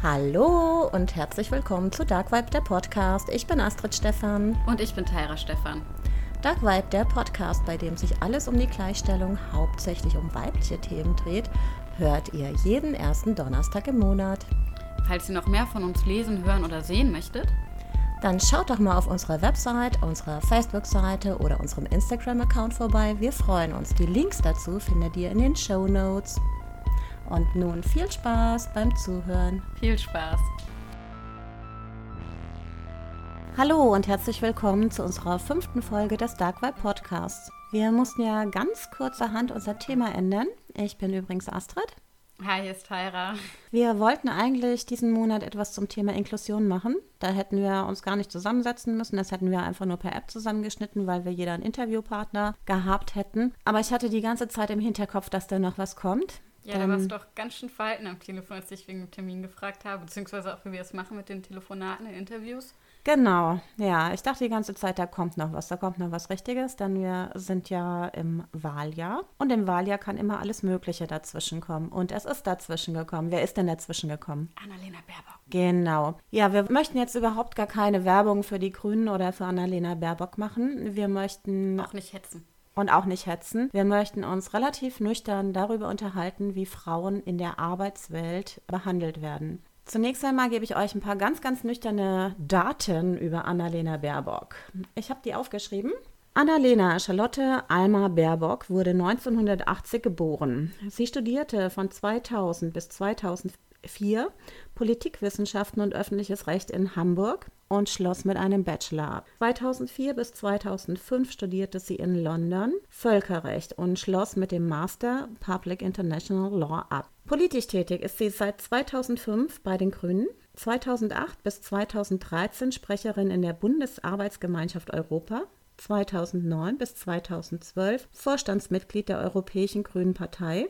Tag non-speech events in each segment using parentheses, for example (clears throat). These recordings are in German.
Hallo und herzlich willkommen zu Dark Vibe, der Podcast. Ich bin Astrid Stefan. Und ich bin Tyra Stefan. Dark Vibe, der Podcast, bei dem sich alles um die Gleichstellung hauptsächlich um weibliche Themen dreht, hört ihr jeden ersten Donnerstag im Monat. Falls ihr noch mehr von uns lesen, hören oder sehen möchtet, dann schaut doch mal auf unserer Website, unserer Facebook-Seite oder unserem Instagram-Account vorbei. Wir freuen uns. Die Links dazu findet ihr in den Show Notes. Und nun viel Spaß beim Zuhören. Viel Spaß. Hallo und herzlich willkommen zu unserer fünften Folge des Dark Vibe Podcasts. Wir mussten ja ganz kurzerhand unser Thema ändern. Ich bin übrigens Astrid. Hi, hier ist Tyra. Wir wollten eigentlich diesen Monat etwas zum Thema Inklusion machen. Da hätten wir uns gar nicht zusammensetzen müssen. Das hätten wir einfach nur per App zusammengeschnitten, weil wir jeder einen Interviewpartner gehabt hätten. Aber ich hatte die ganze Zeit im Hinterkopf, dass da noch was kommt. Ja, da warst du doch ganz schön verhalten am Telefon, als ich wegen dem Termin gefragt habe, beziehungsweise auch, wie wir es machen mit den Telefonaten, den Interviews. Genau, ja. Ich dachte die ganze Zeit, da kommt noch was, da kommt noch was Richtiges, denn wir sind ja im Wahljahr und im Wahljahr kann immer alles Mögliche dazwischen kommen. Und es ist dazwischen gekommen. Wer ist denn dazwischen gekommen? Annalena Baerbock. Genau. Ja, wir möchten jetzt überhaupt gar keine Werbung für die Grünen oder für Annalena Baerbock machen. Wir möchten. Auch nicht hetzen und auch nicht hetzen. Wir möchten uns relativ nüchtern darüber unterhalten, wie Frauen in der Arbeitswelt behandelt werden. Zunächst einmal gebe ich euch ein paar ganz, ganz nüchterne Daten über Annalena Baerbock. Ich habe die aufgeschrieben. Annalena Charlotte Alma Baerbock wurde 1980 geboren. Sie studierte von 2000 bis 2004 Politikwissenschaften und öffentliches Recht in Hamburg und schloss mit einem Bachelor ab. 2004 bis 2005 studierte sie in London Völkerrecht und schloss mit dem Master Public International Law ab. Politisch tätig ist sie seit 2005 bei den Grünen, 2008 bis 2013 Sprecherin in der Bundesarbeitsgemeinschaft Europa, 2009 bis 2012 Vorstandsmitglied der Europäischen Grünen Partei.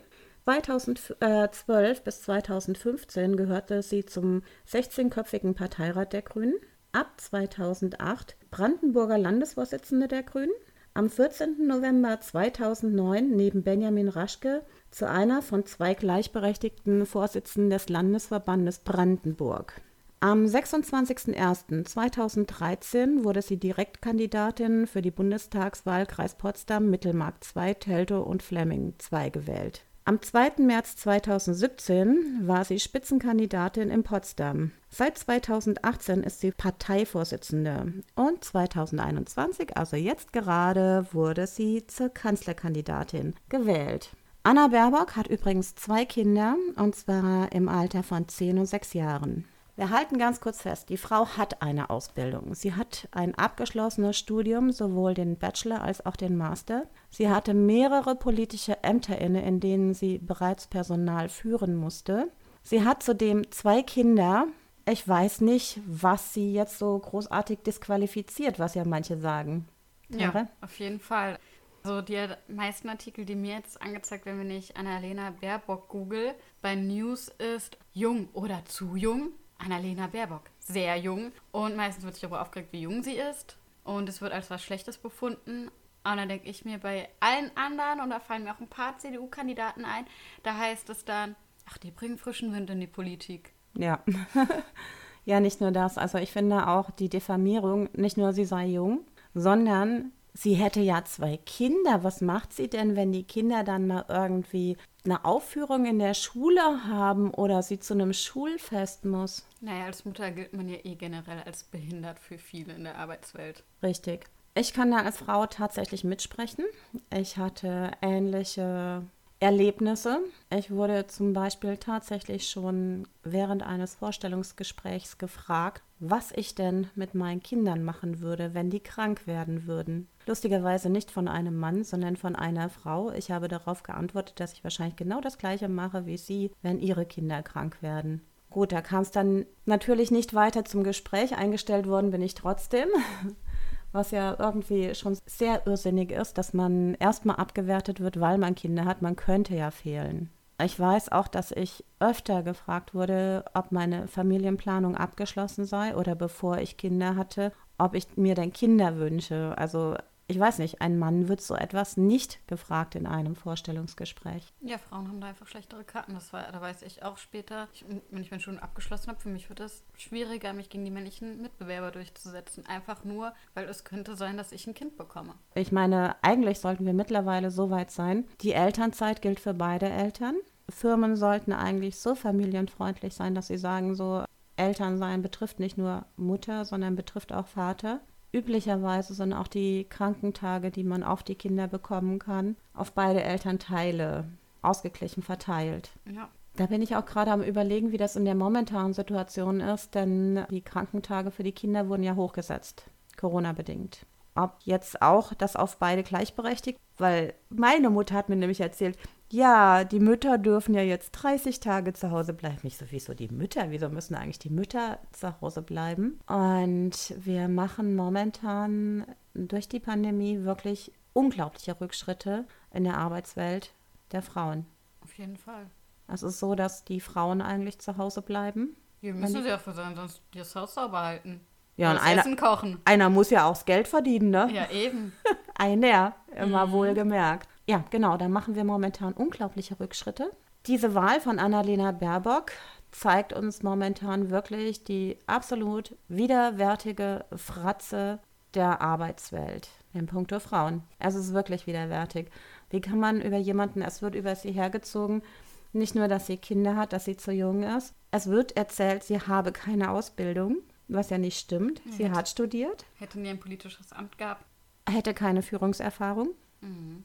2012 bis 2015 gehörte sie zum 16-köpfigen Parteirat der Grünen. Ab 2008 Brandenburger Landesvorsitzende der Grünen. Am 14. November 2009 neben Benjamin Raschke zu einer von zwei gleichberechtigten Vorsitzenden des Landesverbandes Brandenburg. Am 26.01.2013 wurde sie Direktkandidatin für die Bundestagswahl Kreis Potsdam, Mittelmark 2, Teltow und Flemming 2 gewählt. Am 2. März 2017 war sie Spitzenkandidatin in Potsdam. Seit 2018 ist sie Parteivorsitzende und 2021, also jetzt gerade, wurde sie zur Kanzlerkandidatin gewählt. Anna Baerbock hat übrigens zwei Kinder, und zwar im Alter von 10 und 6 Jahren. Wir halten ganz kurz fest, die Frau hat eine Ausbildung. Sie hat ein abgeschlossenes Studium, sowohl den Bachelor als auch den Master. Sie hatte mehrere politische Ämter inne, in denen sie bereits Personal führen musste. Sie hat zudem zwei Kinder. Ich weiß nicht, was sie jetzt so großartig disqualifiziert, was ja manche sagen. Ja, auf jeden Fall. Also die meisten Artikel, die mir jetzt angezeigt werden, wenn ich Annalena Baerbock google, bei News ist jung oder zu jung. Annalena Baerbock, sehr jung. Und meistens wird sich darüber aufgeregt, wie jung sie ist. Und es wird als was Schlechtes befunden. Und dann denke ich mir bei allen anderen, und da fallen mir auch ein paar CDU-Kandidaten ein, da heißt es dann, ach, die bringen frischen Wind in die Politik. Ja. (laughs) ja, nicht nur das. Also ich finde auch die Diffamierung, nicht nur sie sei jung, sondern sie hätte ja zwei Kinder. Was macht sie denn, wenn die Kinder dann mal irgendwie eine Aufführung in der Schule haben oder sie zu einem Schulfest muss? Naja, als Mutter gilt man ja eh generell als behindert für viele in der Arbeitswelt. Richtig. Ich kann da als Frau tatsächlich mitsprechen. Ich hatte ähnliche Erlebnisse. Ich wurde zum Beispiel tatsächlich schon während eines Vorstellungsgesprächs gefragt, was ich denn mit meinen Kindern machen würde, wenn die krank werden würden. Lustigerweise nicht von einem Mann, sondern von einer Frau. Ich habe darauf geantwortet, dass ich wahrscheinlich genau das gleiche mache wie sie, wenn ihre Kinder krank werden. Gut, da kam es dann natürlich nicht weiter zum Gespräch. Eingestellt worden bin ich trotzdem (laughs) was ja irgendwie schon sehr irrsinnig ist, dass man erstmal abgewertet wird, weil man Kinder hat. Man könnte ja fehlen. Ich weiß auch, dass ich öfter gefragt wurde, ob meine Familienplanung abgeschlossen sei oder bevor ich Kinder hatte, ob ich mir denn Kinder wünsche. Also ich weiß nicht, ein Mann wird so etwas nicht gefragt in einem Vorstellungsgespräch. Ja, Frauen haben da einfach schlechtere Karten. Das war, da weiß ich auch später, ich, wenn ich mein Studium abgeschlossen habe, für mich wird es schwieriger, mich gegen die männlichen Mitbewerber durchzusetzen. Einfach nur, weil es könnte sein, dass ich ein Kind bekomme. Ich meine, eigentlich sollten wir mittlerweile so weit sein. Die Elternzeit gilt für beide Eltern. Firmen sollten eigentlich so familienfreundlich sein, dass sie sagen, so Elternsein betrifft nicht nur Mutter, sondern betrifft auch Vater. Üblicherweise sind auch die Krankentage, die man auf die Kinder bekommen kann, auf beide Elternteile ausgeglichen verteilt. Ja. Da bin ich auch gerade am Überlegen, wie das in der momentanen Situation ist, denn die Krankentage für die Kinder wurden ja hochgesetzt, Corona-bedingt. Ob jetzt auch das auf beide gleichberechtigt, weil meine Mutter hat mir nämlich erzählt, ja, die Mütter dürfen ja jetzt 30 Tage zu Hause bleiben. Ich so, wieso die Mütter? Wieso müssen eigentlich die Mütter zu Hause bleiben? Und wir machen momentan durch die Pandemie wirklich unglaubliche Rückschritte in der Arbeitswelt der Frauen. Auf jeden Fall. Es ist so, dass die Frauen eigentlich zu Hause bleiben. Wir müssen sie dafür sein, sonst das Haus sauber halten. Ja, und einer, Essen kochen. einer muss ja auch das Geld verdienen, ne? Ja, eben. (laughs) Einer, immer wohl gemerkt. Ja, genau, da machen wir momentan unglaubliche Rückschritte. Diese Wahl von Annalena Baerbock zeigt uns momentan wirklich die absolut widerwärtige Fratze der Arbeitswelt in puncto Frauen. Es ist wirklich widerwärtig. Wie kann man über jemanden, es wird über sie hergezogen, nicht nur, dass sie Kinder hat, dass sie zu jung ist. Es wird erzählt, sie habe keine Ausbildung, was ja nicht stimmt. Sie hätte- hat studiert, Hätte nie ein politisches Amt gehabt. hätte keine Führungserfahrung. Mhm.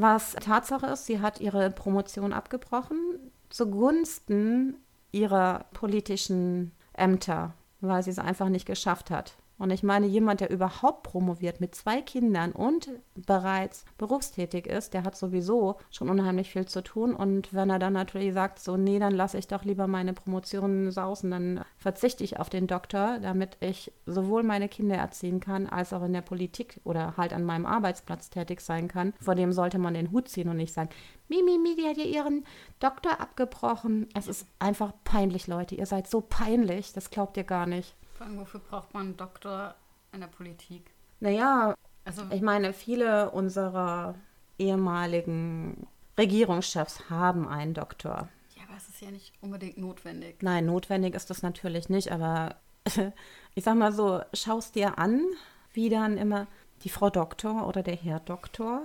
Was Tatsache ist, sie hat ihre Promotion abgebrochen zugunsten ihrer politischen Ämter, weil sie es einfach nicht geschafft hat. Und ich meine, jemand, der überhaupt promoviert mit zwei Kindern und bereits berufstätig ist, der hat sowieso schon unheimlich viel zu tun. Und wenn er dann natürlich sagt, so, nee, dann lasse ich doch lieber meine Promotion sausen, dann verzichte ich auf den Doktor, damit ich sowohl meine Kinder erziehen kann, als auch in der Politik oder halt an meinem Arbeitsplatz tätig sein kann. Vor dem sollte man den Hut ziehen und nicht sagen, Mimi, Mimi, die hat ja ihren Doktor abgebrochen. Es ist einfach peinlich, Leute. Ihr seid so peinlich, das glaubt ihr gar nicht. Allem, wofür braucht man einen Doktor in der Politik? Naja, Also, ich meine, viele unserer ehemaligen Regierungschefs haben einen Doktor. ja, aber es ist ja nicht unbedingt notwendig. Nein, notwendig ist das natürlich nicht, aber (laughs) ich sag mal so, schaust dir an, wie dann immer die Frau Doktor oder der Herr Doktor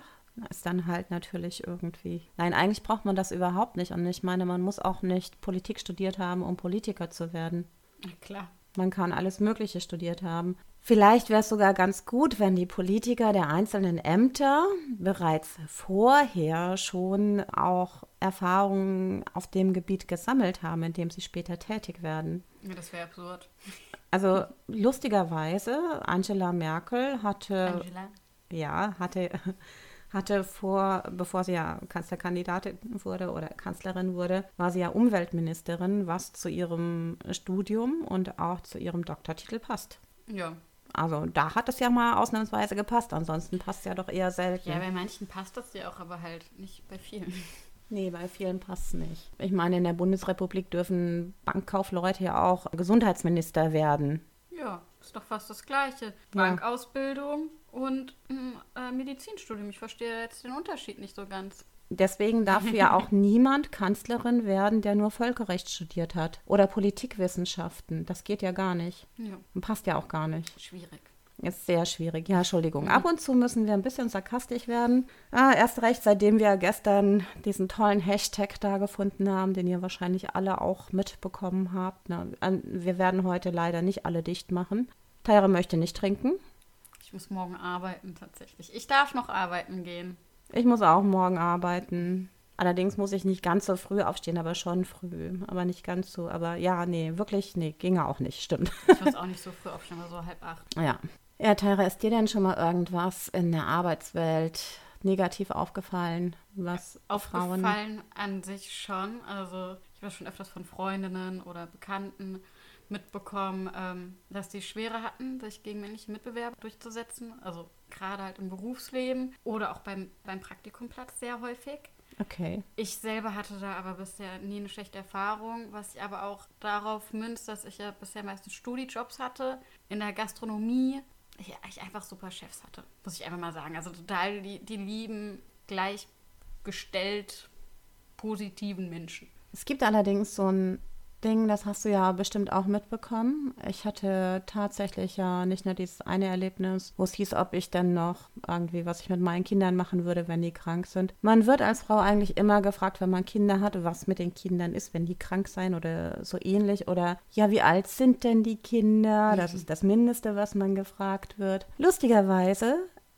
ist dann halt natürlich irgendwie. Nein, eigentlich braucht man das überhaupt nicht. Und ich meine, man muss auch nicht Politik studiert haben, um Politiker zu werden. Ja, klar. Man kann alles Mögliche studiert haben. Vielleicht wäre es sogar ganz gut, wenn die Politiker der einzelnen Ämter bereits vorher schon auch Erfahrungen auf dem Gebiet gesammelt haben, in dem sie später tätig werden. Ja, das wäre absurd. Also lustigerweise, Angela Merkel hatte, Angela. ja, hatte, hatte vor, bevor sie ja Kanzlerkandidatin wurde oder Kanzlerin wurde, war sie ja Umweltministerin, was zu ihrem Studium und auch zu ihrem Doktortitel passt. Ja. Also da hat es ja mal ausnahmsweise gepasst, ansonsten passt es ja doch eher selten. Ja, bei manchen passt das ja auch, aber halt nicht bei vielen. Nee, bei vielen passt es nicht. Ich meine, in der Bundesrepublik dürfen Bankkaufleute ja auch Gesundheitsminister werden. Ja, ist doch fast das Gleiche. Bankausbildung und äh, Medizinstudium. Ich verstehe jetzt den Unterschied nicht so ganz. Deswegen darf ja (laughs) auch niemand Kanzlerin werden, der nur Völkerrecht studiert hat oder Politikwissenschaften. Das geht ja gar nicht. Ja, passt ja auch gar nicht. schwierig. Ist sehr schwierig. Ja, Entschuldigung. Ab und zu müssen wir ein bisschen sarkastisch werden. Ah, erst recht, seitdem wir gestern diesen tollen Hashtag da gefunden haben, den ihr wahrscheinlich alle auch mitbekommen habt. Na, wir werden heute leider nicht alle dicht machen. Tyra möchte nicht trinken. Ich muss morgen arbeiten tatsächlich. Ich darf noch arbeiten gehen. Ich muss auch morgen arbeiten. Allerdings muss ich nicht ganz so früh aufstehen, aber schon früh. Aber nicht ganz so. Aber ja, nee, wirklich, nee, ginge auch nicht, stimmt. Ich muss auch nicht so früh aufstehen, aber so halb acht. Ja. Ja, Tyra, ist dir denn schon mal irgendwas in der Arbeitswelt negativ aufgefallen, was Frauen... Aufgefallen an sich schon. Also ich habe schon öfters von Freundinnen oder Bekannten mitbekommen, ähm, dass die Schwere hatten, sich gegen männliche Mitbewerber durchzusetzen. Also gerade halt im Berufsleben oder auch beim, beim Praktikumplatz sehr häufig. Okay. Ich selber hatte da aber bisher nie eine schlechte Erfahrung, was ich aber auch darauf münzt, dass ich ja bisher meistens Studijobs hatte in der Gastronomie ich, ich einfach super Chefs hatte, muss ich einfach mal sagen. Also total die, die lieben, gleichgestellt positiven Menschen. Es gibt allerdings so ein Ding, das hast du ja bestimmt auch mitbekommen. Ich hatte tatsächlich ja nicht nur dieses eine Erlebnis, wo es hieß, ob ich denn noch irgendwie, was ich mit meinen Kindern machen würde, wenn die krank sind. Man wird als Frau eigentlich immer gefragt, wenn man Kinder hat, was mit den Kindern ist, wenn die krank sein oder so ähnlich. Oder ja, wie alt sind denn die Kinder? Das ist das Mindeste, was man gefragt wird. Lustigerweise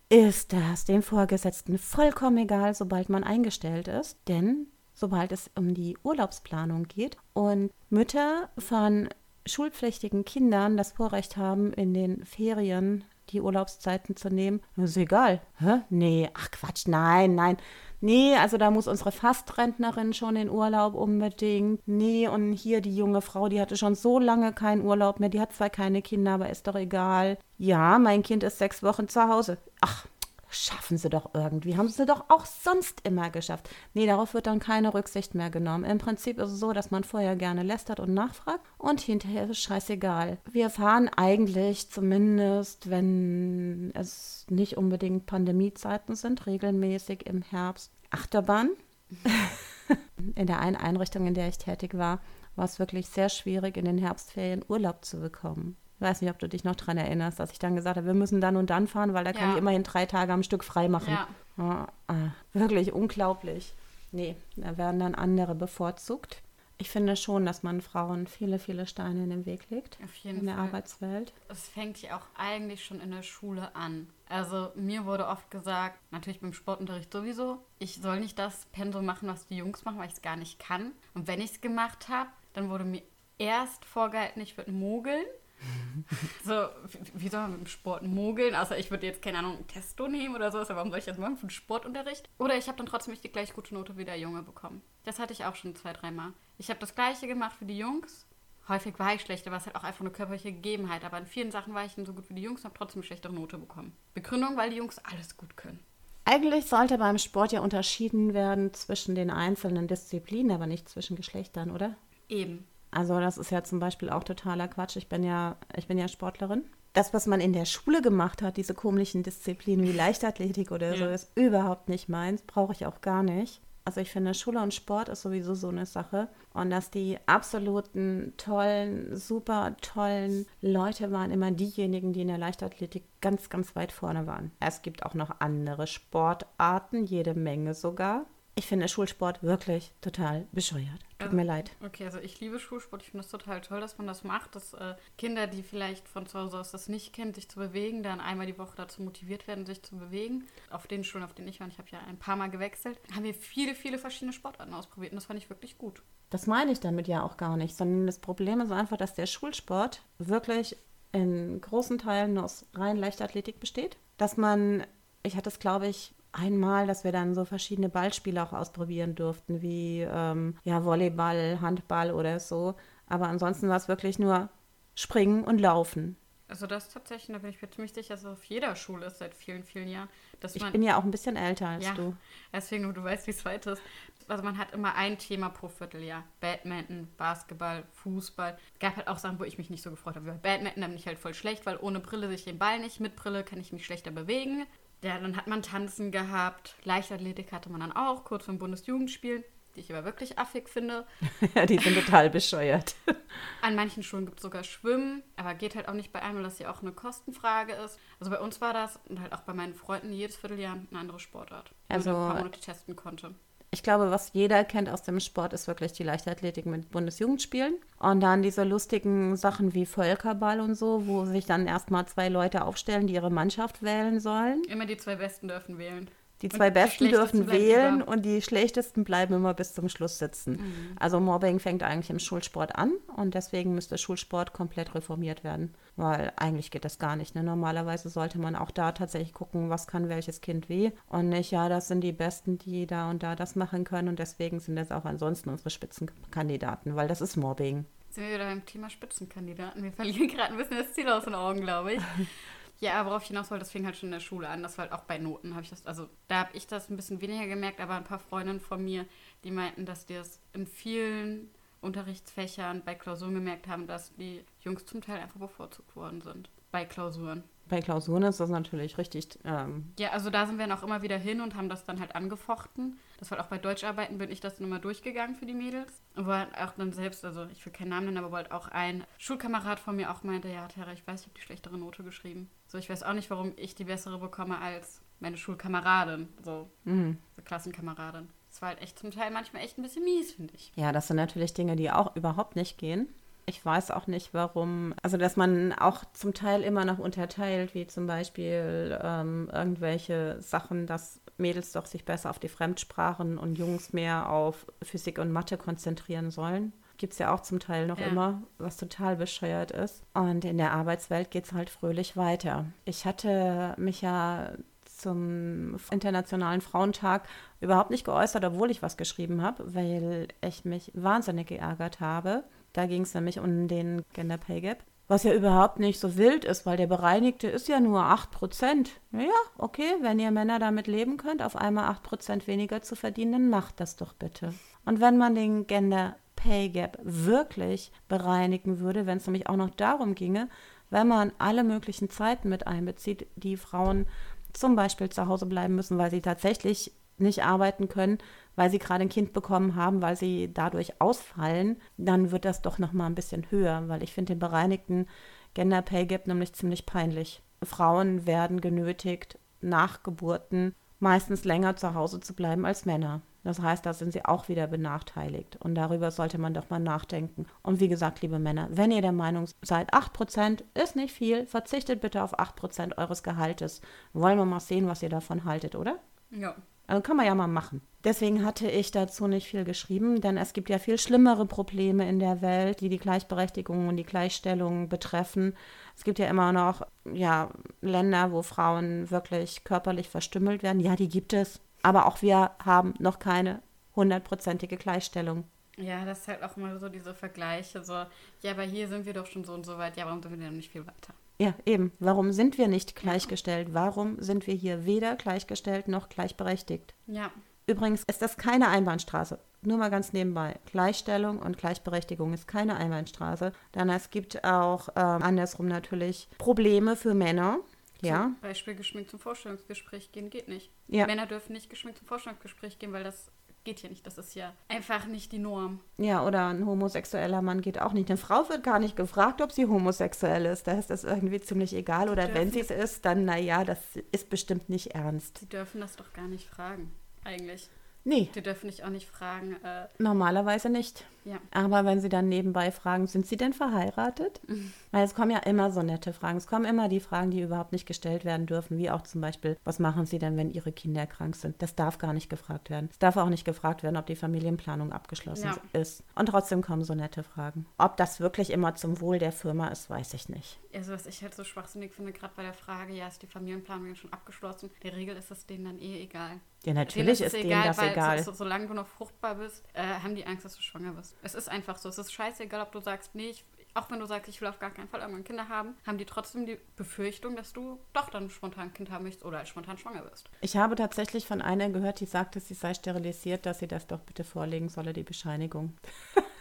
ist das dem Vorgesetzten vollkommen egal, sobald man eingestellt ist, denn sobald es um die Urlaubsplanung geht und Mütter von schulpflichtigen Kindern das Vorrecht haben, in den Ferien die Urlaubszeiten zu nehmen. Das ist egal. Hä? Nee, ach Quatsch, nein, nein. Nee, also da muss unsere Fastrentnerin schon in Urlaub unbedingt. Nee, und hier die junge Frau, die hatte schon so lange keinen Urlaub mehr. Die hat zwar keine Kinder, aber ist doch egal. Ja, mein Kind ist sechs Wochen zu Hause. Ach, schaffen sie doch irgendwie. Haben sie doch auch sonst immer geschafft. Nee, darauf wird dann keine Rücksicht mehr genommen. Im Prinzip ist es so, dass man vorher gerne lästert und nachfragt und hinterher ist es scheißegal. Wir fahren eigentlich zumindest, wenn es nicht unbedingt Pandemiezeiten sind, regelmäßig im Herbst Achterbahn. (laughs) in der einen Einrichtung, in der ich tätig war, war es wirklich sehr schwierig, in den Herbstferien Urlaub zu bekommen. Ich weiß nicht, ob du dich noch daran erinnerst, dass ich dann gesagt habe, wir müssen dann und dann fahren, weil da kann ich immerhin drei Tage am Stück frei machen. Ja. Ja, ah, wirklich unglaublich. Nee, da werden dann andere bevorzugt. Ich finde schon, dass man Frauen viele, viele Steine in den Weg legt. Auf jeden in der Fall. Arbeitswelt. Es fängt ja auch eigentlich schon in der Schule an. Also mir wurde oft gesagt, natürlich beim Sportunterricht sowieso, ich soll nicht das Pensum machen, was die Jungs machen, weil ich es gar nicht kann. Und wenn ich es gemacht habe, dann wurde mir erst vorgehalten, ich würde mogeln. (laughs) so, wie soll man mit dem Sport mogeln? Außer ich würde jetzt, keine Ahnung, Testo nehmen oder so. Aber warum soll ich das machen für den Sportunterricht? Oder ich habe dann trotzdem nicht die gleich gute Note wie der Junge bekommen. Das hatte ich auch schon zwei, dreimal. Ich habe das gleiche gemacht wie die Jungs. Häufig war ich schlechter, es hat auch einfach eine körperliche Gegebenheit. Aber in vielen Sachen war ich dann so gut wie die Jungs und habe trotzdem eine schlechtere Note bekommen. Begründung, weil die Jungs alles gut können. Eigentlich sollte beim Sport ja unterschieden werden zwischen den einzelnen Disziplinen, aber nicht zwischen Geschlechtern, oder? Eben. Also das ist ja zum Beispiel auch totaler Quatsch. Ich bin ja, ich bin ja Sportlerin. Das, was man in der Schule gemacht hat, diese komischen Disziplinen wie Leichtathletik oder (laughs) ja. so, ist überhaupt nicht meins. Brauche ich auch gar nicht. Also ich finde, Schule und Sport ist sowieso so eine Sache. Und dass die absoluten, tollen, super tollen Leute waren immer diejenigen, die in der Leichtathletik ganz, ganz weit vorne waren. Es gibt auch noch andere Sportarten, jede Menge sogar. Ich finde Schulsport wirklich total bescheuert. Tut mir leid. Okay, also ich liebe Schulsport. Ich finde es total toll, dass man das macht, dass äh, Kinder, die vielleicht von zu Hause aus das nicht kennen, sich zu bewegen, dann einmal die Woche dazu motiviert werden, sich zu bewegen. Auf den Schulen, auf denen ich war, ich habe ja ein paar Mal gewechselt, haben wir viele, viele verschiedene Sportarten ausprobiert und das fand ich wirklich gut. Das meine ich damit ja auch gar nicht, sondern das Problem ist einfach, dass der Schulsport wirklich in großen Teilen aus rein Leichtathletik besteht. Dass man, ich hatte es glaube ich einmal, dass wir dann so verschiedene Ballspiele auch ausprobieren durften, wie ähm, ja, Volleyball, Handball oder so. Aber ansonsten war es wirklich nur Springen und Laufen. Also das tatsächlich, da bin ich mir ziemlich sicher, dass es auf jeder Schule ist seit vielen, vielen Jahren. Dass ich man, bin ja auch ein bisschen älter als ja, du. Deswegen, du weißt, wie es weit ist. Also man hat immer ein Thema pro Vierteljahr. Badminton, Basketball, Fußball. Gab halt auch Sachen, wo ich mich nicht so gefreut habe. Bei Badminton bin ich halt voll schlecht, weil ohne Brille sehe ich den Ball nicht. Mit Brille kann ich mich schlechter bewegen. Ja, dann hat man Tanzen gehabt. Leichtathletik hatte man dann auch, kurz vor dem Bundesjugendspiel, die ich aber wirklich affig finde. (laughs) ja, die sind total bescheuert. (laughs) An manchen Schulen gibt es sogar Schwimmen, aber geht halt auch nicht bei einem, weil das ja auch eine Kostenfrage ist. Also bei uns war das und halt auch bei meinen Freunden jedes Vierteljahr eine andere Sportart, also, wo ich ein paar Monate testen konnte ich glaube, was jeder kennt aus dem Sport, ist wirklich die Leichtathletik mit Bundesjugendspielen. Und dann diese lustigen Sachen wie Völkerball und so, wo sich dann erstmal zwei Leute aufstellen, die ihre Mannschaft wählen sollen. Immer die zwei Besten dürfen wählen. Die zwei und Besten die dürfen wählen und die Schlechtesten bleiben immer bis zum Schluss sitzen. Mhm. Also Mobbing fängt eigentlich im Schulsport an und deswegen müsste Schulsport komplett reformiert werden, weil eigentlich geht das gar nicht. Ne? Normalerweise sollte man auch da tatsächlich gucken, was kann welches Kind weh und nicht, ja, das sind die Besten, die da und da das machen können und deswegen sind das auch ansonsten unsere Spitzenkandidaten, weil das ist Mobbing. Sind wir wieder beim Thema Spitzenkandidaten? Wir verlieren gerade ein bisschen das Ziel aus den Augen, glaube ich. (laughs) Ja, worauf ich hinaus wollte, das fing halt schon in der Schule an. Das war halt auch bei Noten, habe ich das, also da habe ich das ein bisschen weniger gemerkt, aber ein paar Freundinnen von mir, die meinten, dass die das in vielen Unterrichtsfächern bei Klausuren gemerkt haben, dass die Jungs zum Teil einfach bevorzugt worden sind. Bei Klausuren. Bei Klausuren ist das natürlich richtig. Ähm, Ja, also da sind wir dann auch immer wieder hin und haben das dann halt angefochten. Das war auch bei Deutscharbeiten, bin ich das dann immer durchgegangen für die Mädels. Und wo halt auch dann selbst, also ich will keinen Namen nennen, aber wo halt auch ein Schulkamerad von mir auch meinte, ja, Tara, ich weiß, ich habe die schlechtere Note geschrieben. So, ich weiß auch nicht, warum ich die bessere bekomme als meine Schulkameradin, so, mhm. so Klassenkameradin. Das war halt echt zum Teil manchmal echt ein bisschen mies, finde ich. Ja, das sind natürlich Dinge, die auch überhaupt nicht gehen. Ich weiß auch nicht, warum, also dass man auch zum Teil immer noch unterteilt, wie zum Beispiel ähm, irgendwelche Sachen, dass Mädels doch sich besser auf die Fremdsprachen und Jungs mehr auf Physik und Mathe konzentrieren sollen. Gibt es ja auch zum Teil noch Ja. immer, was total bescheuert ist. Und in der Arbeitswelt geht es halt fröhlich weiter. Ich hatte mich ja zum Internationalen Frauentag überhaupt nicht geäußert, obwohl ich was geschrieben habe, weil ich mich wahnsinnig geärgert habe. Da ging es nämlich um den Gender Pay Gap. Was ja überhaupt nicht so wild ist, weil der Bereinigte ist ja nur 8%. Ja, okay, wenn ihr Männer damit leben könnt, auf einmal 8% weniger zu verdienen, dann macht das doch bitte. Und wenn man den Gender Pay Gap wirklich bereinigen würde, wenn es nämlich auch noch darum ginge, wenn man alle möglichen Zeiten mit einbezieht, die Frauen zum Beispiel zu Hause bleiben müssen, weil sie tatsächlich nicht arbeiten können, weil sie gerade ein Kind bekommen haben, weil sie dadurch ausfallen, dann wird das doch noch mal ein bisschen höher, weil ich finde den bereinigten Gender Pay Gap nämlich ziemlich peinlich. Frauen werden genötigt, nach Geburten meistens länger zu Hause zu bleiben als Männer. Das heißt, da sind sie auch wieder benachteiligt. Und darüber sollte man doch mal nachdenken. Und wie gesagt, liebe Männer, wenn ihr der Meinung seid, 8% ist nicht viel, verzichtet bitte auf 8% eures Gehaltes. Wollen wir mal sehen, was ihr davon haltet, oder? Ja. Also kann man ja mal machen. Deswegen hatte ich dazu nicht viel geschrieben, denn es gibt ja viel schlimmere Probleme in der Welt, die die Gleichberechtigung und die Gleichstellung betreffen. Es gibt ja immer noch ja, Länder, wo Frauen wirklich körperlich verstümmelt werden. Ja, die gibt es. Aber auch wir haben noch keine hundertprozentige Gleichstellung. Ja, das ist halt auch immer so diese Vergleiche, so, ja, aber hier sind wir doch schon so und so weit, ja, warum sind wir denn nicht viel weiter? Ja, eben. Warum sind wir nicht gleichgestellt? Warum sind wir hier weder gleichgestellt noch gleichberechtigt? Ja, Übrigens ist das keine Einbahnstraße. Nur mal ganz nebenbei. Gleichstellung und Gleichberechtigung ist keine Einbahnstraße. Denn es gibt auch ähm, andersrum natürlich Probleme für Männer. Ja, Zum Beispiel geschminkt zum Vorstellungsgespräch gehen geht nicht. Ja. Männer dürfen nicht geschminkt zum Vorstellungsgespräch gehen, weil das geht hier nicht. Das ist ja einfach nicht die Norm. ja, oder ein homosexueller Mann geht auch nicht. Eine Frau wird gar nicht gefragt, ob sie homosexuell ist. Da ist das irgendwie ziemlich egal. Oder wenn sie es ist, dann, naja, das ist bestimmt nicht ernst. Sie dürfen das doch gar nicht fragen, eigentlich. Nee, Die dürfen dich auch nicht fragen, äh, normalerweise nicht. ja. Aber wenn sie dann nebenbei fragen, sind sie denn verheiratet? (laughs) Weil es kommen ja immer so nette Fragen. Es kommen immer die Fragen, die überhaupt nicht gestellt werden dürfen, wie auch zum Beispiel, was machen sie denn, wenn ihre Kinder krank sind? Das darf gar nicht gefragt werden. Es darf auch nicht gefragt werden, ob die Familienplanung abgeschlossen Ja. ist. Und trotzdem kommen so nette Fragen. Ob das wirklich immer zum Wohl der Firma ist, weiß ich nicht. Also was ich halt so schwachsinnig finde, gerade bei der Frage, ja, ist die Familienplanung schon abgeschlossen? In der Regel ist es denen dann eh egal. Ja, natürlich Denen ist denen das weil egal. So, so, solange du noch fruchtbar bist, äh, haben die Angst, dass du schwanger bist. Es ist einfach so. Es ist scheißegal, ob du sagst, nee, ich, auch wenn du sagst, ich will auf gar keinen Fall irgendwann Kinder haben, haben die trotzdem die Befürchtung, dass du doch dann spontan ein Kind haben möchtest oder spontan schwanger wirst. Ich habe tatsächlich von einer gehört, die sagte, sie sei sterilisiert, dass sie das doch bitte vorlegen solle, die Bescheinigung. Ja. (laughs)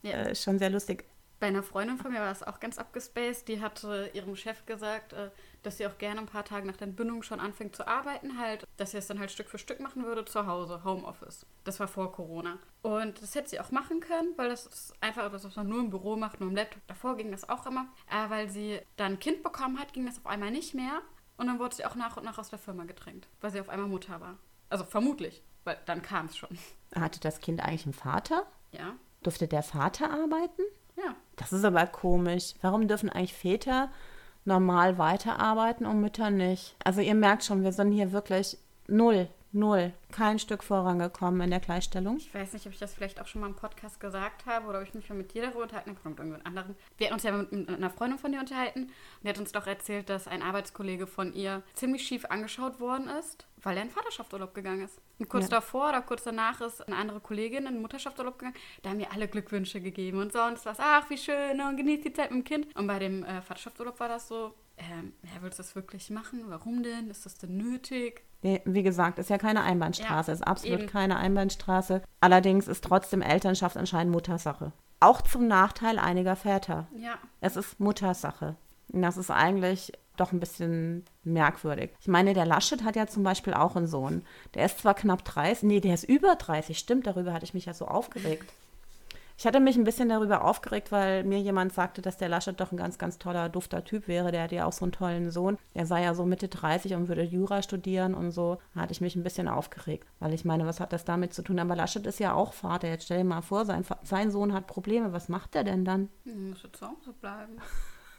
Äh, schon sehr lustig. Bei einer Freundin von mir war es auch ganz abgespaced. Die hatte ihrem Chef gesagt, äh, dass sie auch gerne ein paar Tage nach der Entbindung schon anfängt zu arbeiten, halt, dass sie es dann halt Stück für Stück machen würde zu Hause, Homeoffice. Das war vor Corona. Und das hätte sie auch machen können, weil das ist einfach etwas, was man nur im Büro macht, nur im Laptop. Davor ging das auch immer. Aber weil sie dann ein Kind bekommen hat, ging das auf einmal nicht mehr. Und dann wurde sie auch nach und nach aus der Firma gedrängt, weil sie auf einmal Mutter war. Also vermutlich, weil dann kam es schon. Hatte das Kind eigentlich einen Vater? Ja, Durfte der Vater arbeiten? Das ist aber komisch. Warum dürfen eigentlich Väter normal weiterarbeiten und Mütter nicht? Also ihr merkt schon, wir sind hier wirklich null, null, kein Stück vorangekommen in der Gleichstellung. Ich weiß nicht, ob ich das vielleicht auch schon mal im Podcast gesagt habe oder ob ich mich mal mit dir darüber unterhalten habe oder mit irgendjemand anderen. Wir hatten uns ja mit, mit einer Freundin von dir unterhalten und die hat uns doch erzählt, dass ein Arbeitskollege von ihr ziemlich schief angeschaut worden ist, weil er in Vaterschaftsurlaub gegangen ist. Und kurz Ja. davor oder kurz danach ist eine andere Kollegin in den Mutterschaftsurlaub gegangen. Da haben mir alle Glückwünsche gegeben und sonst was. Ach, wie schön und genießt die Zeit mit dem Kind. Und bei dem äh, Vaterschaftsurlaub war das so, ähm, ja, willst du das wirklich machen? Warum denn? Ist das denn nötig? Wie gesagt, ist ja keine Einbahnstraße, Ja, ist absolut eben. keine Einbahnstraße. Allerdings ist trotzdem Elternschaft anscheinend Muttersache. Auch zum Nachteil einiger Väter. Ja, Es ist Muttersache. Und das ist eigentlich doch ein bisschen merkwürdig. Ich meine, der Laschet hat ja zum Beispiel auch einen Sohn. Der ist zwar knapp 30, nee, der ist über 30, stimmt, darüber hatte ich mich ja so aufgeregt. Ich hatte mich ein bisschen darüber aufgeregt, weil mir jemand sagte, dass der Laschet doch ein ganz, ganz toller, dufter Typ wäre. Der hat ja auch so einen tollen Sohn. Er sei ja so Mitte 30 und würde Jura studieren und so. Da hatte ich mich ein bisschen aufgeregt, weil ich meine, was hat das damit zu tun? Aber Laschet ist ja auch Vater. Jetzt stell dir mal vor, sein, sein Sohn hat Probleme. Was macht er denn dann? Muss jetzt auch so bleiben.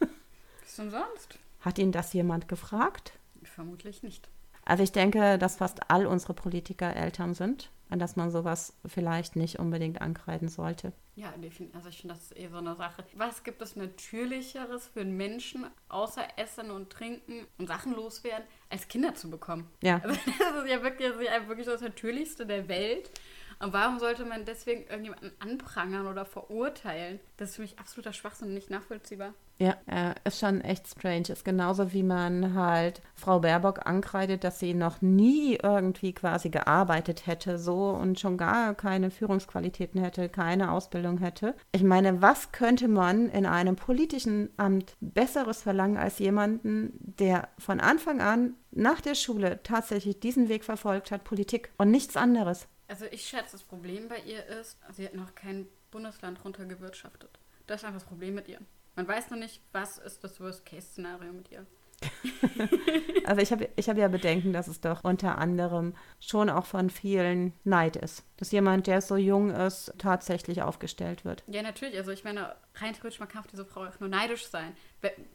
(laughs) Was denn sonst? Hat ihn das jemand gefragt? Vermutlich nicht. Also ich denke, dass fast all unsere Politiker Eltern sind und dass man sowas vielleicht nicht unbedingt ankreiden sollte. Ja. Also ich finde, das ist eh so eine Sache. Was gibt es Natürlicheres für einen Menschen, außer Essen und Trinken und Sachen loswerden, als Kinder zu bekommen? Ja. Also (laughs) das ist ja wirklich, das ist ja wirklich das Natürlichste der Welt. Und warum sollte man deswegen irgendjemanden anprangern oder verurteilen? Das ist für mich absoluter Schwachsinn und nicht nachvollziehbar. Ja, äh, ist schon echt strange. Ist genauso wie man halt Frau Baerbock ankreidet, dass sie noch nie irgendwie quasi gearbeitet hätte, so und schon gar keine Führungsqualitäten hätte, keine Ausbildung hätte. Ich meine, was könnte man in einem politischen Amt Besseres verlangen als jemanden, der von Anfang an nach der Schule tatsächlich diesen Weg verfolgt hat, Politik und nichts anderes? Also ich schätze, das Problem bei ihr ist, sie hat noch kein Bundesland runtergewirtschaftet. Das ist einfach das Problem mit ihr. Man weiß noch nicht, was ist das Worst-Case-Szenario mit ihr. (laughs) also ich habe ich hab ja Bedenken, dass es doch unter anderem schon auch von vielen Neid ist. Dass jemand, der so jung ist, tatsächlich aufgestellt wird. Ja, natürlich. Also ich meine, rein theoretisch, man kann auf diese Frau auch nur neidisch sein.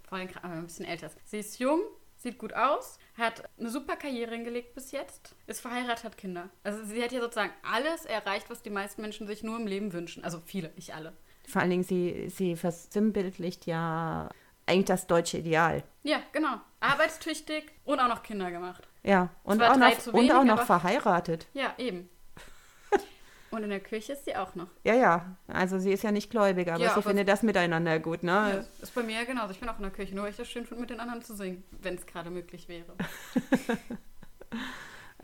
Vor allem, wenn man ein bisschen älter ist. Sie ist jung, sieht gut aus, hat eine super Karriere hingelegt bis jetzt, ist verheiratet, hat Kinder. Also sie hat ja sozusagen alles erreicht, was die meisten Menschen sich nur im Leben wünschen. Also viele, nicht alle. Vor allen Dingen, sie, sie versinnbildlicht ja eigentlich das deutsche Ideal. Ja, genau. Arbeitstüchtig und auch noch Kinder gemacht. Ja, und auch noch, wenig, und auch noch verheiratet. Ja, eben. (laughs) Und in der Kirche ist sie auch noch. Ja, ja. Also sie ist ja nicht gläubig, aber ja, sie findet das miteinander gut, ne? Ja, ist bei mir ja genauso. Ich bin auch in der Kirche, nur weil ich das schön finde, mit den anderen zu singen, wenn es gerade möglich wäre.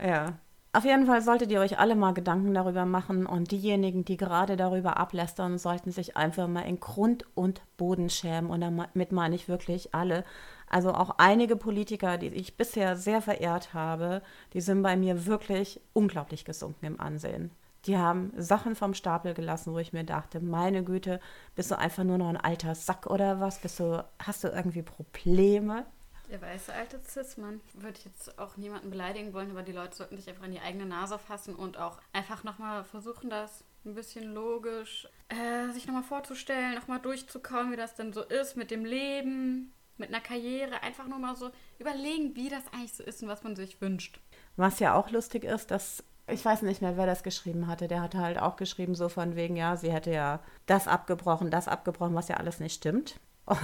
(laughs) ja. Auf jeden Fall solltet ihr euch alle mal Gedanken darüber machen und diejenigen, die gerade darüber ablästern, sollten sich einfach mal in Grund und Boden schämen und damit meine ich wirklich alle. Also auch einige Politiker, die ich bisher sehr verehrt habe, die sind bei mir wirklich unglaublich gesunken im Ansehen. Die haben Sachen vom Stapel gelassen, wo ich mir dachte, meine Güte, bist du einfach nur noch ein alter Sack oder was? Bist du, hast du irgendwie Probleme? Der weiße alte Cis-Mann. Würde ich jetzt auch niemanden beleidigen wollen, aber die Leute sollten sich einfach an die eigene Nase fassen und auch einfach nochmal versuchen, das ein bisschen logisch äh, sich nochmal vorzustellen, nochmal durchzukauen, wie das denn so ist mit dem Leben, mit einer Karriere. Einfach nur mal so überlegen, wie das eigentlich so ist und was man sich wünscht. Was ja auch lustig ist, dass ich weiß nicht mehr, wer das geschrieben hatte. Der hatte halt auch geschrieben, so von wegen, ja, sie hätte ja das abgebrochen, das abgebrochen, was ja alles nicht stimmt. (laughs)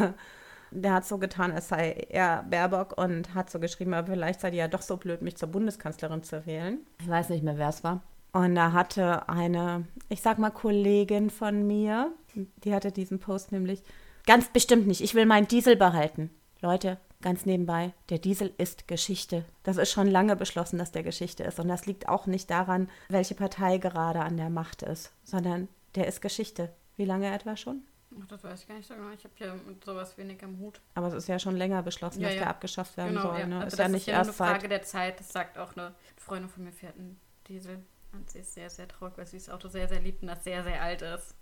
Der hat so getan, es sei er Baerbock und hat so geschrieben, aber vielleicht sei die ja doch so blöd, mich zur Bundeskanzlerin zu wählen. Ich weiß nicht mehr, wer es war. Und da hatte eine, ich sag mal, Kollegin von mir, die hatte diesen Post nämlich, ganz bestimmt nicht, ich will meinen Diesel behalten. Leute, ganz nebenbei, der Diesel ist Geschichte. Das ist schon lange beschlossen, dass der Geschichte ist. Und das liegt auch nicht daran, welche Partei gerade an der Macht ist, sondern der ist Geschichte. Wie lange etwa schon? Ach, das weiß ich gar nicht so genau. Ich habe ja mit sowas wenig am Hut. Aber es ist ja schon länger beschlossen, ja, dass ja. der abgeschafft werden genau, soll. Ja. Ne? Also ist das ja nicht ist ja erst eine Frage Zeit. der Zeit. Das sagt auch eine Freundin von mir, fährt einen Diesel. Und sie ist sehr, sehr traurig, weil sie das Auto sehr, sehr liebt und das sehr, sehr alt ist.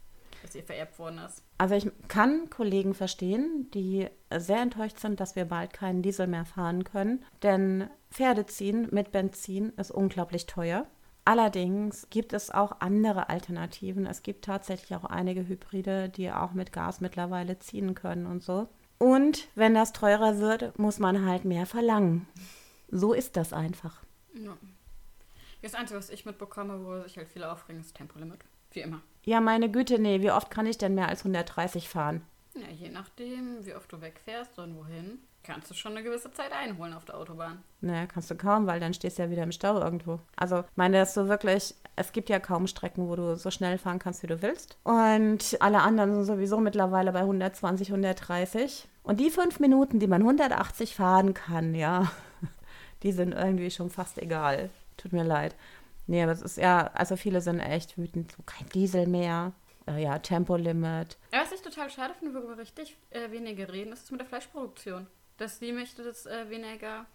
Dass ihr vererbt worden ist. Also ich kann Kollegen verstehen, die sehr enttäuscht sind, dass wir bald keinen Diesel mehr fahren können. Denn Pferde ziehen mit Benzin ist unglaublich teuer. Allerdings gibt es auch andere Alternativen. Es gibt tatsächlich auch einige Hybride, die auch mit Gas mittlerweile ziehen können und so. Und wenn das teurer wird, muss man halt mehr verlangen. So ist das einfach. Ja. Das Einzige, was ich mitbekomme, wo sich halt viele aufregen, ist Tempolimit. Wie immer. Ja, meine Güte, nee, wie oft kann ich denn mehr als 130 fahren? Ja, je nachdem, wie oft du wegfährst und wohin kannst du schon eine gewisse Zeit einholen auf der Autobahn. Naja, kannst du kaum, weil dann stehst du ja wieder im Stau irgendwo. Also, meine, das so wirklich, es gibt ja kaum Strecken, wo du so schnell fahren kannst, wie du willst. Und alle anderen sind sowieso mittlerweile bei 120, 130. Und die fünf Minuten, die man 180 fahren kann, ja, (laughs) die sind irgendwie schon fast egal. Tut mir leid. Nee, aber es ist ja, also viele sind echt wütend, so kein Diesel mehr. äh, ja, Tempolimit. Ja, was ich total schade finde, worüber richtig äh, weniger reden, ist es mit der Fleischproduktion. Dass die möchte, dass äh, weniger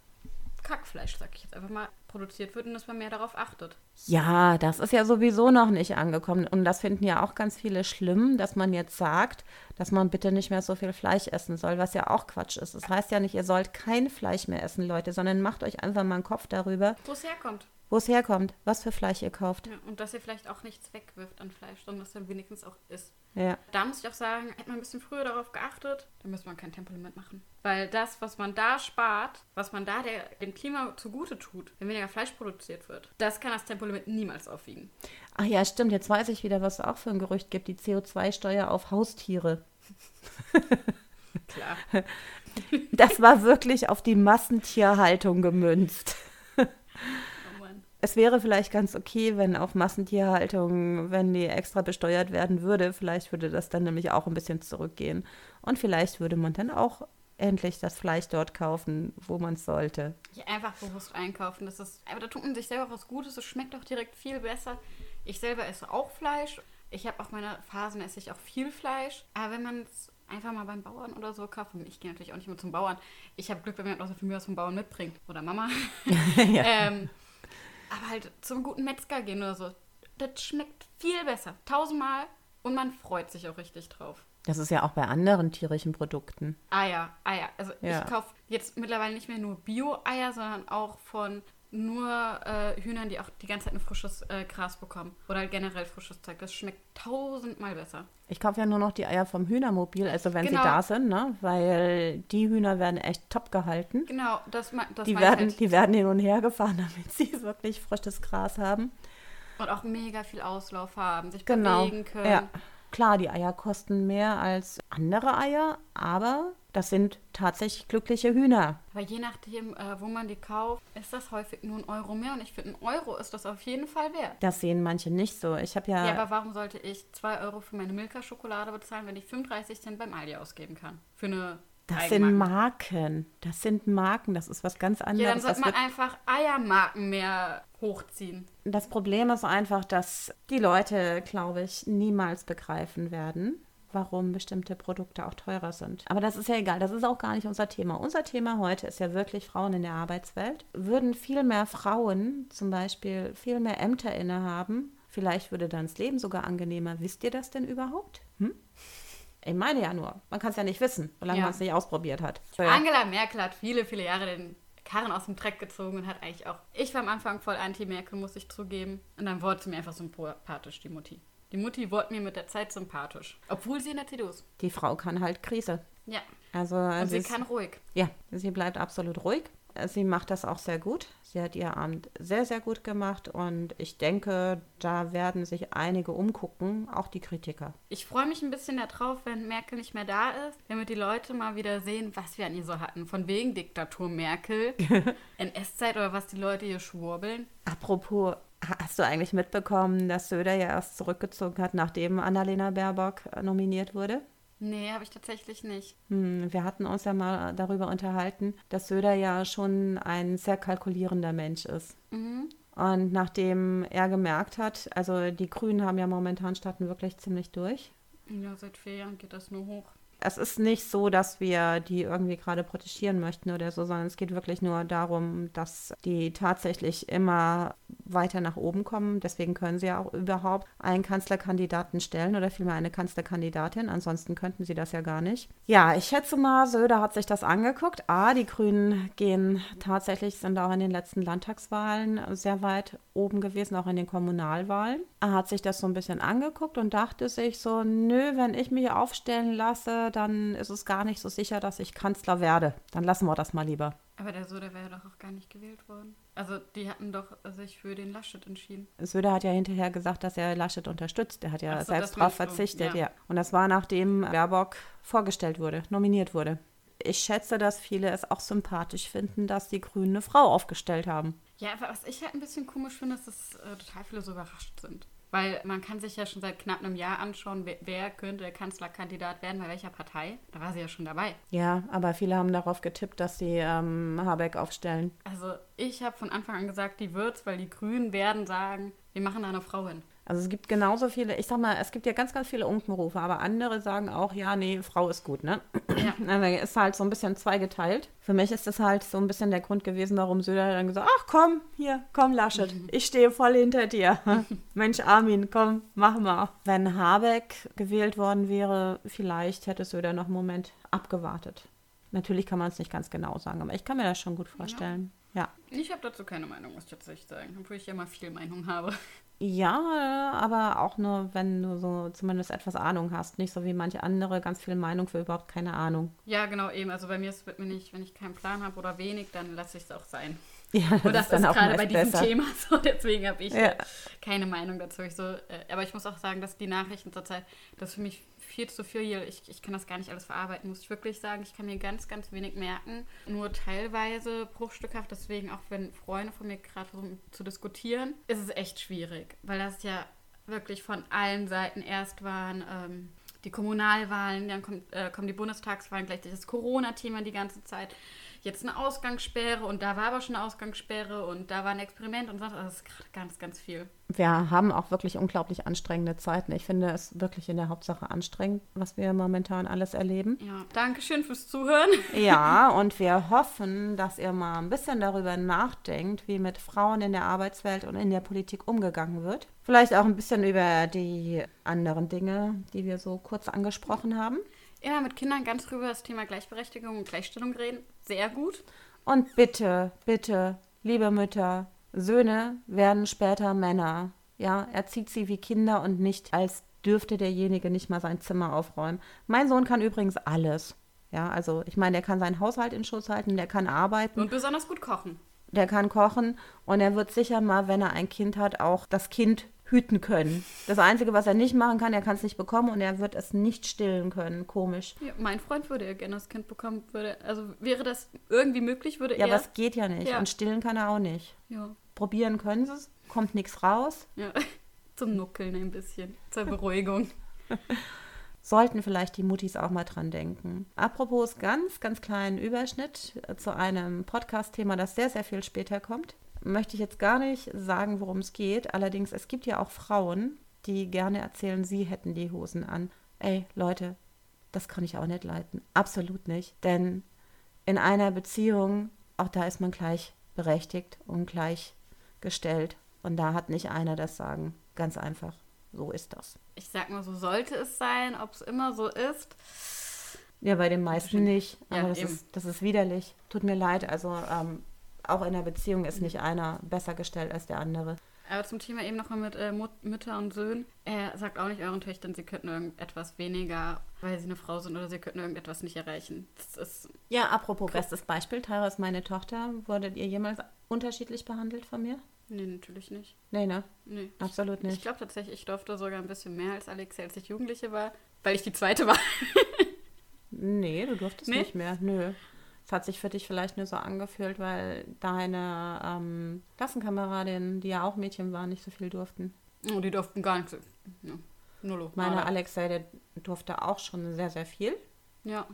Kackfleisch, sag ich jetzt einfach mal, produziert wird und dass man mehr darauf achtet. Ja, das ist ja sowieso noch nicht angekommen. Und das finden ja auch ganz viele schlimm, dass man jetzt sagt, dass man bitte nicht mehr so viel Fleisch essen soll, was ja auch Quatsch ist. Das heißt ja nicht, ihr sollt kein Fleisch mehr essen, Leute, sondern macht euch einfach mal einen Kopf darüber, Wo es herkommt. Wo es herkommt, was für Fleisch ihr kauft. Ja, und dass ihr vielleicht auch nichts wegwirft an Fleisch, sondern dass ihr wenigstens auch isst. Ja. Da muss ich auch sagen, hätte man ein bisschen früher darauf geachtet, dann müsste man kein Tempolimit machen. Weil das, was man da spart, was man da der, dem Klima zugute tut, wenn weniger Fleisch produziert wird, das kann das Tempolimit niemals aufwiegen. Ach ja, stimmt. Jetzt weiß ich wieder, was es auch für ein Gerücht gibt. Die CO2-Steuer auf Haustiere. (laughs) Klar. Das war wirklich auf die Massentierhaltung gemünzt. (laughs) Es wäre vielleicht ganz okay, wenn auf Massentierhaltung, wenn die extra besteuert werden würde, vielleicht würde das dann nämlich auch ein bisschen zurückgehen. Und vielleicht würde man dann auch endlich das Fleisch dort kaufen, wo man es sollte. Ja, einfach bewusst einkaufen. Das ist, aber da tut man sich selber was Gutes. Es schmeckt auch direkt viel besser. Ich selber esse auch Fleisch. Ich habe auch meine Phasen, esse ich auch viel Fleisch. Aber wenn man es einfach mal beim Bauern oder so kauft, und ich gehe natürlich auch nicht mehr zum Bauern. Ich habe Glück, wenn mir außer für mich was vom Bauern mitbringt. Oder Mama. (laughs) (laughs) ähm, aber halt zum guten Metzger gehen oder so. Das schmeckt viel besser. Tausendmal. Und man freut sich auch richtig drauf. Das ist ja auch bei anderen tierischen Produkten. Eier, Eier. Also Ja. ich kaufe jetzt mittlerweile nicht mehr nur Bio-Eier, sondern auch von nur äh, Hühnern, die auch die ganze Zeit ein frisches äh, Gras bekommen. Oder halt generell frisches Zeug. Das schmeckt tausendmal besser. Ich kaufe ja nur noch die Eier vom Hühnermobil, also wenn Genau. sie da sind, ne? Weil die Hühner werden echt top gehalten. Genau, das, das Die werden, halt. die werden hin und her gefahren, (laughs) damit sie wirklich frisches Gras haben. Und auch mega viel Auslauf haben, sich Genau. bewegen können. Ja. Klar, die Eier kosten mehr als andere Eier, aber das sind tatsächlich glückliche Hühner. Aber je nachdem, äh, wo man die kauft, ist das häufig nur ein Euro mehr. Und ich finde, ein Euro ist das auf jeden Fall wert. Das sehen manche nicht so. Ich habe ja, Ja, aber warum sollte ich 2 Euro für meine Milka-Schokolade bezahlen, wenn ich 35 Cent beim Aldi ausgeben kann? Für eine das sind. Marken. Das sind Marken. Das ist was ganz anderes. Ja, dann sollte man einfach Eiermarken mehr hochziehen. Das Problem ist einfach, dass die Leute, glaube ich, niemals begreifen werden, warum bestimmte Produkte auch teurer sind. Aber das ist ja egal, das ist auch gar nicht unser Thema. Unser Thema heute ist ja wirklich Frauen in der Arbeitswelt. Würden viel mehr Frauen zum Beispiel viel mehr Ämter innehaben, vielleicht würde dann das Leben sogar angenehmer. Wisst ihr das denn überhaupt? Hm? Ich meine ja nur, man kann es ja nicht wissen, solange Ja. man es nicht ausprobiert hat. Angela Merkel hat viele, viele Jahre den Karren aus dem Dreck gezogen und hat eigentlich auch. Ich war am Anfang voll anti-Merkel, muss ich zugeben. Und dann wurde sie mir einfach sympathisch, die Mutti. Die Mutti wurde mir mit der Zeit sympathisch. Obwohl sie in der CDU ist. Die Frau kann halt Krise. Ja. Also Und sie kann ruhig. Ja, sie bleibt absolut ruhig. Sie macht das auch sehr gut. Sie hat ihr Abend sehr, sehr gut gemacht und ich denke, da werden sich einige umgucken, auch die Kritiker. Ich freue mich ein bisschen darauf, wenn Merkel nicht mehr da ist, damit die Leute mal wieder sehen, was wir an ihr so hatten. Von wegen Diktatur Merkel, (laughs) NS-Zeit oder was die Leute hier schwurbeln. Apropos, ha- hast du eigentlich mitbekommen, dass Söder ja erst zurückgezogen hat, nachdem Annalena Baerbock äh, nominiert wurde? Nee, habe ich tatsächlich nicht. Hm, wir hatten uns ja mal darüber unterhalten, dass Söder ja schon ein sehr kalkulierender Mensch ist. Mhm. Und nachdem er gemerkt hat, also die Grünen haben ja momentan starten wirklich ziemlich durch. Ja, seit vier Jahren geht das nur hoch. Es ist nicht so, dass wir die irgendwie gerade protegieren möchten oder so, sondern es geht wirklich nur darum, dass die tatsächlich immer weiter nach oben kommen. Deswegen können sie ja auch überhaupt einen Kanzlerkandidaten stellen oder vielmehr eine Kanzlerkandidatin. Ansonsten könnten sie das ja gar nicht. Ja, ich schätze mal, Söder hat sich das angeguckt. Ah, die Grünen gehen tatsächlich, sind auch in den letzten Landtagswahlen sehr weit oben gewesen, auch in den Kommunalwahlen. Er hat sich das so ein bisschen angeguckt und dachte sich so, nö, wenn ich mich aufstellen lasse, dann ist es gar nicht so sicher, dass ich Kanzler werde. Dann lassen wir das mal lieber. Aber der Söder wäre doch auch gar nicht gewählt worden. Also die hatten doch sich für den Laschet entschieden. Söder hat ja hinterher gesagt, dass er Laschet unterstützt. Er hat ja so, selbst du, verzichtet, ja. ja. Und das war nachdem Baerbock vorgestellt wurde, nominiert wurde. Ich schätze, dass viele es auch sympathisch finden, dass die Grünen eine Frau aufgestellt haben. Ja, aber was ich halt ein bisschen komisch finde, ist, dass äh, total viele so überrascht sind. Weil man kann sich ja schon seit knapp einem Jahr anschauen, wer, wer könnte Kanzlerkandidat werden, bei welcher Partei. Da war sie ja schon dabei. Ja, aber viele haben darauf getippt, dass sie ähm, Habeck aufstellen. Also ich habe von Anfang an gesagt, die wird's, weil die Grünen werden sagen, wir machen da eine Frau hin. Also es gibt genauso viele, ich sag mal, es gibt ja ganz, ganz viele Unkenrufe, aber andere sagen auch, ja, nee, Frau ist gut, ne? Ja. Aber (clears throat) ist halt so ein bisschen zweigeteilt. Für mich ist das halt so ein bisschen der Grund gewesen, warum Söder dann gesagt, ach komm, hier, komm Laschet, ich stehe voll hinter dir. (laughs) Mensch Armin, komm, mach mal. Wenn Habeck gewählt worden wäre, vielleicht hätte Söder noch einen Moment abgewartet. Natürlich kann man es nicht ganz genau sagen, aber ich kann mir das schon gut vorstellen. Ja. ja. Ich habe dazu keine Meinung, muss ich tatsächlich sagen, obwohl ich ja immer viel Meinung habe. Ja, aber auch nur, wenn du so zumindest etwas Ahnung hast. Nicht so wie manche andere, ganz viel Meinung für überhaupt keine Ahnung. Ja, genau, eben. Also bei mir ist es mir nicht, wenn ich keinen Plan habe oder wenig, dann lasse ich es auch sein. (laughs) Ja, das und das ist, ist auch gerade bei diesem besser. Thema so, deswegen habe ich Ja. keine Meinung dazu. Ich so, äh, aber ich muss auch sagen, dass die Nachrichten zurzeit, das für mich viel zu viel. Ich, ich kann das gar nicht alles verarbeiten, muss ich wirklich sagen. Ich kann mir ganz, ganz wenig merken. Nur teilweise bruchstückhaft. Deswegen, auch wenn Freunde von mir gerade versuchen zu diskutieren, ist es echt schwierig. Weil das ja wirklich von allen Seiten erst waren. Ähm, die Kommunalwahlen, dann kommt, äh, kommen die Bundestagswahlen, gleichzeitig das Corona-Thema die ganze Zeit. Jetzt eine Ausgangssperre und da war aber schon eine Ausgangssperre und da war ein Experiment und sonst. Also das ist gerade ganz, ganz viel. Wir haben auch wirklich unglaublich anstrengende Zeiten. Ich finde es wirklich in der Hauptsache anstrengend, was wir momentan alles erleben. Ja, Dankeschön fürs Zuhören. (laughs) Ja, und wir hoffen, dass ihr mal ein bisschen darüber nachdenkt, wie mit Frauen in der Arbeitswelt und in der Politik umgegangen wird. Vielleicht auch ein bisschen über die anderen Dinge, die wir so kurz angesprochen haben. Ja, mit Kindern ganz drüber das Thema Gleichberechtigung und Gleichstellung reden. Sehr gut. Und bitte, bitte, liebe Mütter, Söhne werden später Männer. Ja, erzieht sie wie Kinder und nicht als dürfte derjenige nicht mal sein Zimmer aufräumen. Mein Sohn kann übrigens alles. Ja, also ich meine, der kann seinen Haushalt in Schuss halten, der kann arbeiten, Und besonders gut kochen. der kann kochen und er wird sicher mal, wenn er ein Kind hat, auch das Kind hüten können. Das Einzige, was er nicht machen kann, er kann es nicht bekommen und er wird es nicht stillen können. Komisch. Ja, mein Freund würde ja gerne das Kind bekommen. Würde, also wäre das irgendwie möglich, würde Ja, er. aber es geht ja nicht. Ja. Und stillen kann er auch nicht. ja, Probieren können sie es, kommt nichts raus. ja. (laughs) Zum Nuckeln ein bisschen. Zur Beruhigung. (laughs) Sollten vielleicht die Muttis auch mal dran denken. Apropos ganz, ganz kleinen Überschnitt äh, zu einem Podcast-Thema, das sehr, sehr viel später kommt. Möchte ich jetzt gar nicht sagen, worum es geht. Allerdings, es gibt ja auch Frauen, die gerne erzählen, sie hätten die Hosen an. Ey, Leute, das kann ich auch nicht leiten. Absolut nicht. Denn in einer Beziehung, auch da ist man gleich berechtigt und gleichgestellt. Und da hat nicht einer das Sagen. Ganz einfach. So ist das. Ich sag mal, so sollte es sein. Ob es immer so ist. Ja, bei den meisten nicht. Ja, Aber das, eben. ist, das ist widerlich. Tut mir leid. Also ähm, auch in der Beziehung ist nicht einer besser gestellt als der andere. Aber zum Thema eben nochmal mit äh, Mut Mütter und Söhnen. Er sagt auch nicht euren Töchtern, sie könnten irgendetwas weniger, weil sie eine Frau sind oder sie könnten irgendetwas nicht erreichen. Das ist. Ja, apropos bestes Beispiel. Tyra ist meine Tochter. Wurdet ihr jemals unterschiedlich behandelt von mir? Nee, natürlich nicht. Nee, ne? Nee. Absolut Ich nicht. glaube tatsächlich, ich durfte sogar ein bisschen mehr als Alexia, als ich Jugendliche war, weil ich die zweite war. (laughs) Nee, du durftest Nee? nicht mehr. Nö. Es hat sich für dich vielleicht nur so angefühlt, weil deine ähm, Klassenkameradin, die ja auch Mädchen waren, nicht so viel durften. Oh, die durften gar nichts. Ja. Nullo. Meine Nada. Alexei, der durfte auch schon sehr, sehr viel. Ja.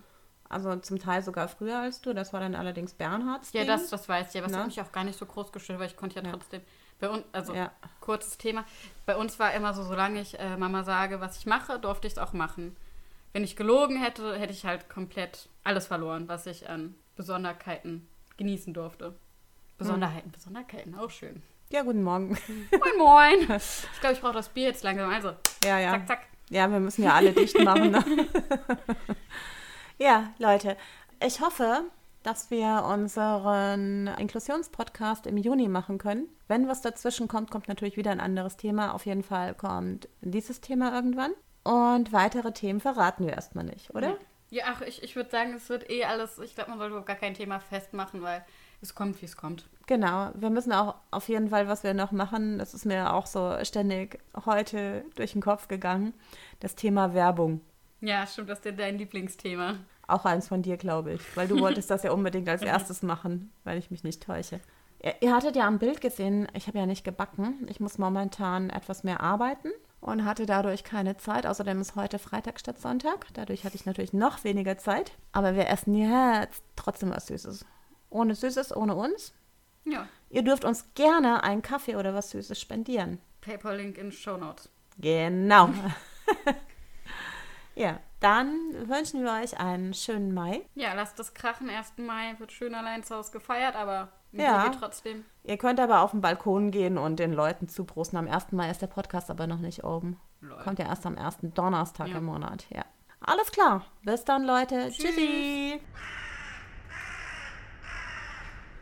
Also zum Teil sogar früher als du. Das war dann allerdings Bernhards. Ja, das, das weiß ich. Aber es Na? hat mich auch gar nicht so groß gestört, weil ich konnte ja, Ja. trotzdem. Bei uns, also Ja. kurzes Thema. Bei uns war immer so, solange ich äh, Mama sage, was ich mache, durfte ich es auch machen. Wenn ich gelogen hätte, hätte ich halt komplett alles verloren, was ich an Besonderheiten genießen durfte. Besonderheiten, Besonderheiten, auch schön. Ja, guten Morgen. Moin, moin. (laughs) Ich glaube, ich brauche das Bier jetzt langsam. Also, Ja, ja. zack, zack. Ja, wir müssen ja alle dicht machen. Ne? (laughs) ja, Leute, ich hoffe, dass wir unseren Inklusionspodcast im Juni machen können. Wenn was dazwischen kommt, kommt natürlich wieder ein anderes Thema. Auf jeden Fall kommt dieses Thema irgendwann. Und weitere Themen verraten wir erstmal nicht, oder? Ja, ach, ich, ich würde sagen, es wird eh alles, ich glaube, man sollte gar kein Thema festmachen, weil es kommt, wie es kommt. Genau, wir müssen auch auf jeden Fall, was wir noch machen, das ist mir auch so ständig heute durch den Kopf gegangen, das Thema Werbung. Ja, stimmt, das ist ja dein Lieblingsthema. Auch eins von dir, glaube ich, weil du (laughs) wolltest das ja unbedingt als erstes machen, weil ich mich nicht täusche. Ihr, ihr hattet ja am Bild gesehen, ich habe ja nicht gebacken. Ich muss momentan etwas mehr arbeiten und hatte dadurch keine Zeit. Außerdem ist heute Freitag statt Sonntag. Dadurch hatte ich natürlich noch weniger Zeit. Aber wir essen jetzt trotzdem was Süßes. Ohne Süßes, ohne uns. Ja, Ihr dürft uns gerne einen Kaffee oder was Süßes spendieren. PayPal-Link in Show Notes. Genau. (laughs) (laughs) ja, dann wünschen wir euch einen schönen Mai. Ja, lasst es krachen. 1. Mai wird schön allein zu Hause gefeiert, aber Ja. trotzdem. Ihr könnt aber auf den Balkon gehen und den Leuten zuprosten. Am 1. Mai ist der Podcast aber noch nicht oben. Lol. Kommt ja erst am ersten Donnerstag Ja. im Monat. Ja. Alles klar. Bis dann, Leute. Tschüss. Tschüssi.